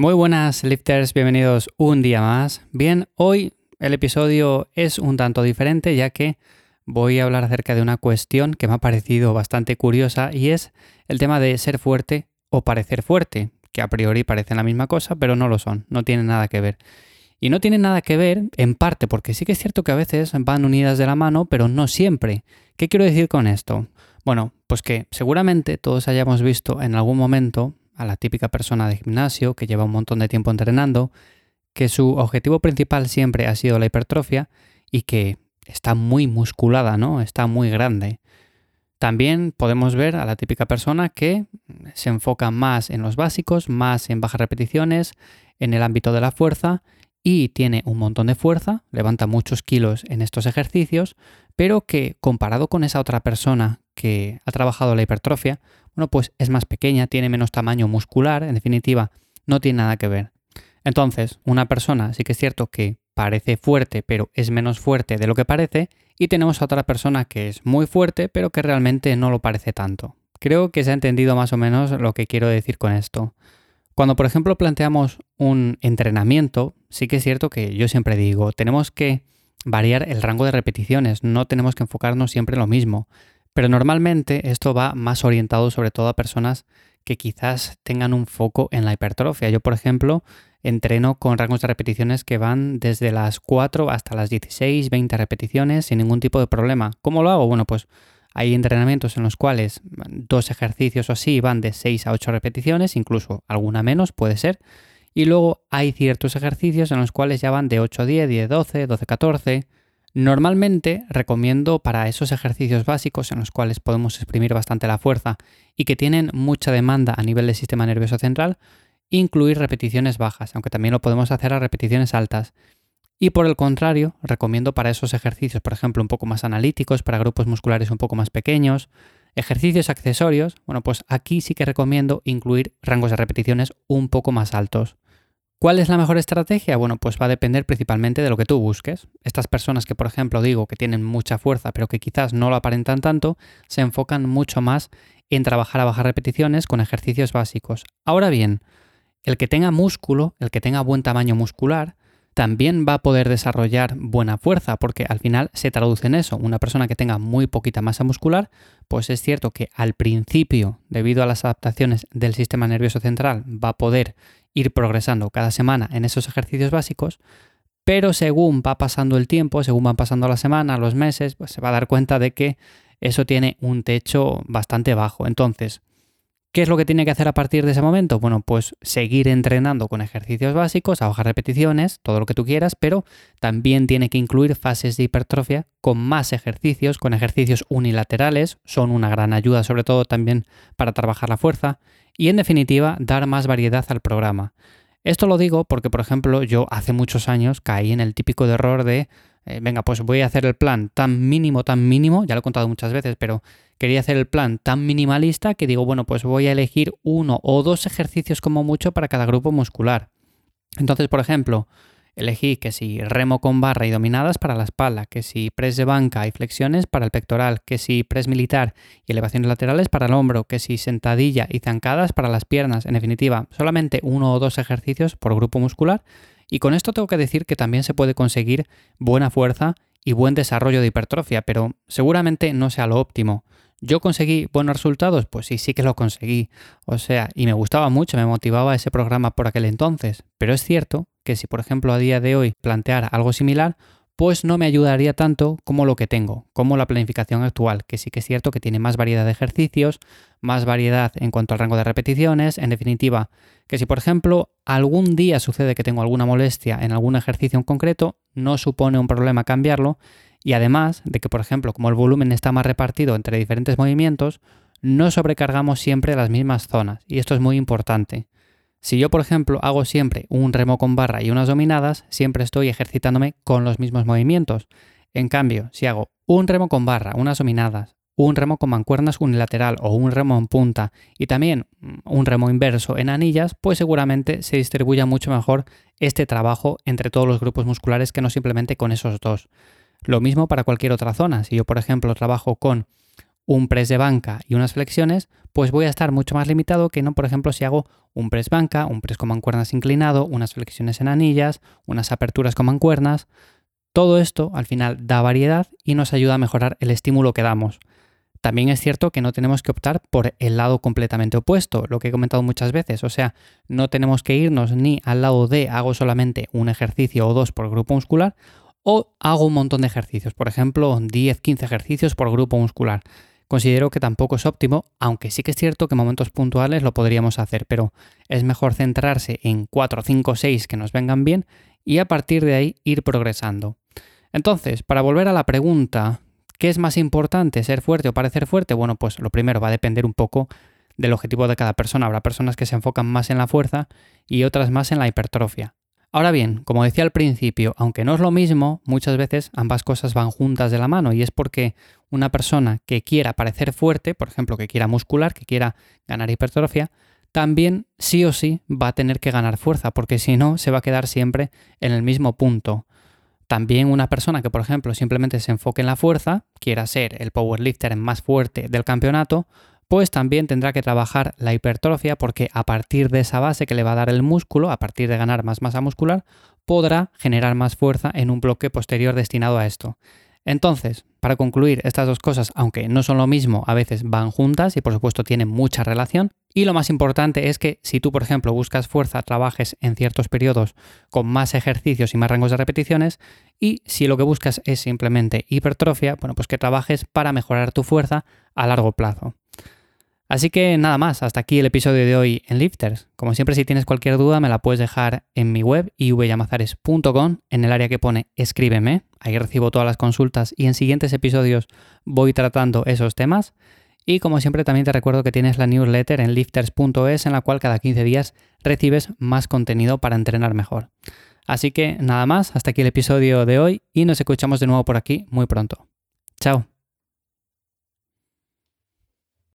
Muy buenas lifters, bienvenidos un día más. Bien, hoy el episodio es un tanto diferente ya que voy a hablar acerca de una cuestión que me ha parecido bastante curiosa y es el tema de ser fuerte o parecer fuerte, que a priori parecen la misma cosa, pero no lo son, no tienen nada que ver. Y no tienen nada que ver, en parte, porque sí que es cierto que a veces van unidas de la mano, pero no siempre. ¿Qué quiero decir con esto? Bueno, pues que seguramente todos hayamos visto en algún momento a la típica persona de gimnasio que lleva un montón de tiempo entrenando, que su objetivo principal siempre ha sido la hipertrofia y que está muy musculada, ¿no? Está muy grande. También podemos ver a la típica persona que se enfoca más en los básicos, más en bajas repeticiones, en el ámbito de la fuerza y tiene un montón de fuerza, levanta muchos kilos en estos ejercicios, pero que comparado con esa otra persona que ha trabajado la hipertrofia, bueno, pues es más pequeña, tiene menos tamaño muscular, en definitiva, no tiene nada que ver. Entonces, una persona sí que es cierto que parece fuerte, pero es menos fuerte de lo que parece, y tenemos a otra persona que es muy fuerte, pero que realmente no lo parece tanto. Creo que se ha entendido más o menos lo que quiero decir con esto. Cuando, por ejemplo, planteamos un entrenamiento, sí que es cierto que yo siempre digo, tenemos que variar el rango de repeticiones, no tenemos que enfocarnos siempre en lo mismo. Pero normalmente esto va más orientado sobre todo a personas que quizás tengan un foco en la hipertrofia. Yo, por ejemplo, entreno con rangos de repeticiones que van desde las 4 hasta las 16, 20 repeticiones sin ningún tipo de problema. ¿Cómo lo hago? Bueno, pues hay entrenamientos en los cuales dos ejercicios o así van de 6 a 8 repeticiones, incluso alguna menos puede ser. Y luego hay ciertos ejercicios en los cuales ya van de 8 a 10, 10, 12, 12, 14. Normalmente recomiendo para esos ejercicios básicos en los cuales podemos exprimir bastante la fuerza y que tienen mucha demanda a nivel del sistema nervioso central, incluir repeticiones bajas, aunque también lo podemos hacer a repeticiones altas. Y por el contrario, recomiendo para esos ejercicios, por ejemplo, un poco más analíticos, para grupos musculares un poco más pequeños, ejercicios accesorios, bueno, pues aquí sí que recomiendo incluir rangos de repeticiones un poco más altos. ¿Cuál es la mejor estrategia? Bueno, pues va a depender principalmente de lo que tú busques. Estas personas que, por ejemplo, digo que tienen mucha fuerza, pero que quizás no lo aparentan tanto, se enfocan mucho más en trabajar a bajas repeticiones con ejercicios básicos. Ahora bien, el que tenga músculo, el que tenga buen tamaño muscular, también va a poder desarrollar buena fuerza, porque al final se traduce en eso. Una persona que tenga muy poquita masa muscular, pues es cierto que al principio, debido a las adaptaciones del sistema nervioso central, va a poder ir progresando cada semana en esos ejercicios básicos, pero según va pasando el tiempo, según van pasando las semanas, los meses, pues se va a dar cuenta de que eso tiene un techo bastante bajo. Entonces, ¿Qué es lo que tiene que hacer a partir de ese momento? Bueno, pues seguir entrenando con ejercicios básicos, a bajas repeticiones, todo lo que tú quieras, pero también tiene que incluir fases de hipertrofia con más ejercicios, con ejercicios unilaterales, son una gran ayuda sobre todo también para trabajar la fuerza y en definitiva dar más variedad al programa. Esto lo digo porque, por ejemplo, yo hace muchos años caí en el típico error de, eh, venga, pues voy a hacer el plan tan mínimo, tan mínimo, ya lo he contado muchas veces, pero quería hacer el plan tan minimalista que digo, bueno, pues voy a elegir uno o dos ejercicios como mucho para cada grupo muscular. Entonces, por ejemplo, Elegí que si remo con barra y dominadas para la espalda, que si press de banca y flexiones para el pectoral, que si press militar y elevaciones laterales para el hombro, que si sentadilla y zancadas para las piernas. En definitiva, solamente uno o dos ejercicios por grupo muscular. Y con esto tengo que decir que también se puede conseguir buena fuerza y buen desarrollo de hipertrofia, pero seguramente no sea lo óptimo. ¿Yo conseguí buenos resultados? Pues sí, sí que lo conseguí. O sea, y me gustaba mucho, me motivaba ese programa por aquel entonces. Pero es cierto que si, por ejemplo, a día de hoy planteara algo similar, pues no me ayudaría tanto como lo que tengo, como la planificación actual, que sí que es cierto que tiene más variedad de ejercicios, más variedad en cuanto al rango de repeticiones, en definitiva, que si por ejemplo algún día sucede que tengo alguna molestia en algún ejercicio en concreto, no supone un problema cambiarlo, y además de que, por ejemplo, como el volumen está más repartido entre diferentes movimientos, no sobrecargamos siempre las mismas zonas. Y esto es muy importante. Si yo, por ejemplo, hago siempre un remo con barra y unas dominadas, siempre estoy ejercitándome con los mismos movimientos. En cambio, si hago un remo con barra, unas dominadas, un remo con mancuernas unilateral o un remo en punta y también un remo inverso en anillas, pues seguramente se distribuya mucho mejor este trabajo entre todos los grupos musculares que no simplemente con esos dos. Lo mismo para cualquier otra zona. Si yo, por ejemplo, trabajo con un press de banca y unas flexiones, pues voy a estar mucho más limitado que no, por ejemplo, si hago un press banca, un press con mancuernas inclinado, unas flexiones en anillas, unas aperturas con mancuernas. Todo esto al final da variedad y nos ayuda a mejorar el estímulo que damos. También es cierto que no tenemos que optar por el lado completamente opuesto, lo que he comentado muchas veces, o sea, no tenemos que irnos ni al lado de hago solamente un ejercicio o dos por grupo muscular o hago un montón de ejercicios, por ejemplo, 10, 15 ejercicios por grupo muscular. Considero que tampoco es óptimo, aunque sí que es cierto que en momentos puntuales lo podríamos hacer, pero es mejor centrarse en 4, 5, 6 que nos vengan bien y a partir de ahí ir progresando. Entonces, para volver a la pregunta ¿Qué es más importante, ser fuerte o parecer fuerte? Bueno, pues lo primero va a depender un poco del objetivo de cada persona. Habrá personas que se enfocan más en la fuerza y otras más en la hipertrofia. Ahora bien, como decía al principio, aunque no es lo mismo, muchas veces ambas cosas van juntas de la mano y es porque una persona que quiera parecer fuerte, por ejemplo, que quiera muscular, que quiera ganar hipertrofia, también sí o sí va a tener que ganar fuerza, porque si no, se va a quedar siempre en el mismo punto. También una persona que, por ejemplo, simplemente se enfoque en la fuerza, quiera ser el powerlifter más fuerte del campeonato, pues también tendrá que trabajar la hipertrofia porque a partir de esa base que le va a dar el músculo, a partir de ganar más masa muscular, podrá generar más fuerza en un bloque posterior destinado a esto. Entonces, para concluir, estas dos cosas, aunque no son lo mismo, a veces van juntas y por supuesto tienen mucha relación. Y lo más importante es que si tú, por ejemplo, buscas fuerza, trabajes en ciertos periodos con más ejercicios y más rangos de repeticiones. Y si lo que buscas es simplemente hipertrofia, bueno, pues que trabajes para mejorar tu fuerza a largo plazo. Así que nada más, hasta aquí el episodio de hoy en Lifters. Como siempre, si tienes cualquier duda, me la puedes dejar en mi web ivyamazares.com en el área que pone escríbeme. Ahí recibo todas las consultas y en siguientes episodios voy tratando esos temas. Y como siempre, también te recuerdo que tienes la newsletter en lifters.es en la cual cada 15 días recibes más contenido para entrenar mejor. Así que nada más, hasta aquí el episodio de hoy y nos escuchamos de nuevo por aquí muy pronto. Chao.